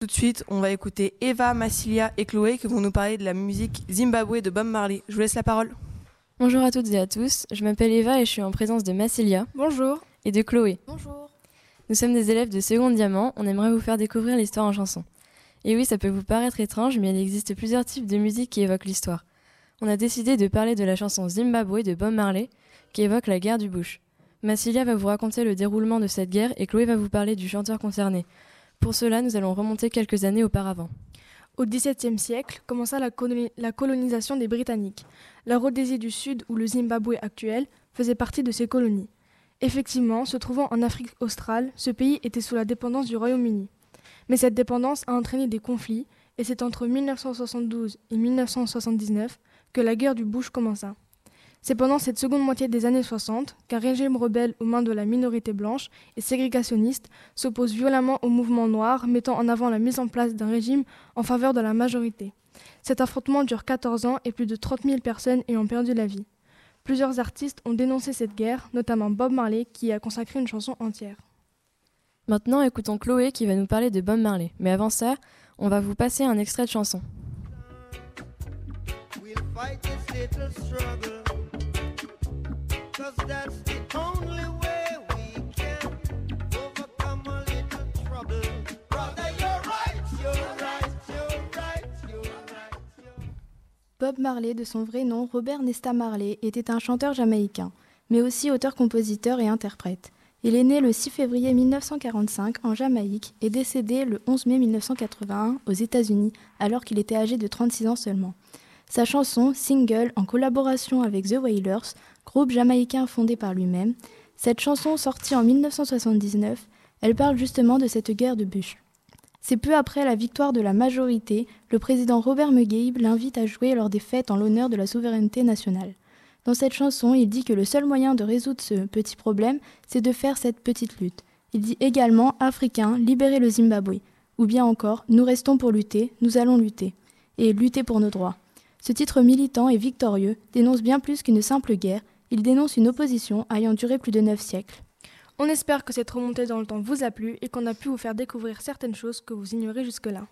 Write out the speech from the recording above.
Tout de suite, on va écouter Eva, Massilia et Chloé qui vont nous parler de la musique Zimbabwe de Bob Marley. Je vous laisse la parole. Bonjour à toutes et à tous, je m'appelle Eva et je suis en présence de Massilia. Bonjour. Et de Chloé. Bonjour. Nous sommes des élèves de Seconde Diamant, on aimerait vous faire découvrir l'histoire en chanson. Et oui, ça peut vous paraître étrange, mais il existe plusieurs types de musique qui évoquent l'histoire. On a décidé de parler de la chanson Zimbabwe de Bob Marley, qui évoque la guerre du Bush. Massilia va vous raconter le déroulement de cette guerre et Chloé va vous parler du chanteur concerné. Pour cela, nous allons remonter quelques années auparavant. Au XVIIe siècle commença la, colonisation des Britanniques. La Rhodésie du Sud, ou le Zimbabwe actuel, faisait partie de ces colonies. Effectivement, se trouvant en Afrique australe, ce pays était sous la dépendance du Royaume-Uni. Mais cette dépendance a entraîné des conflits, et c'est entre 1972 et 1979 que la guerre du Bush commença. C'est pendant cette seconde moitié des années 60 qu'un régime rebelle aux mains de la minorité blanche et ségrégationniste s'oppose violemment au mouvement noir, mettant en avant la mise en place d'un régime en faveur de la majorité. Cet affrontement dure 14 ans et plus de 30 000 personnes ayant perdu la vie. Plusieurs artistes ont dénoncé cette guerre, notamment Bob Marley qui a consacré une chanson entière. Maintenant, écoutons Chloé qui va nous parler de Bob Marley. Mais avant ça, on va vous passer un extrait de chanson. Bob Marley, de son vrai nom Robert Nesta Marley, était un chanteur jamaïcain, mais aussi auteur-compositeur et interprète. Il est né le 6 février 1945 en Jamaïque et décédé le 11 mai 1981 aux États-Unis, alors qu'il était âgé de 36 ans seulement. Sa chanson, single, en collaboration avec The Wailers, groupe jamaïcain fondé par lui-même, cette chanson sortie en 1979, elle parle justement de cette guerre de Bush. C'est peu après la victoire de la majorité, le président Robert Mugabe l'invite à jouer lors des fêtes en l'honneur de la souveraineté nationale. Dans cette chanson, il dit que le seul moyen de résoudre ce petit problème, c'est de faire cette petite lutte. Il dit également Africains, libérez le Zimbabwe. Ou bien encore, nous restons pour lutter, nous allons lutter. Et lutter pour nos droits. Ce titre militant et victorieux dénonce bien plus qu'une simple guerre, il dénonce une opposition ayant duré plus de neuf siècles. On espère que cette remontée dans le temps vous a plu et qu'on a pu vous faire découvrir certaines choses que vous ignorez jusque-là.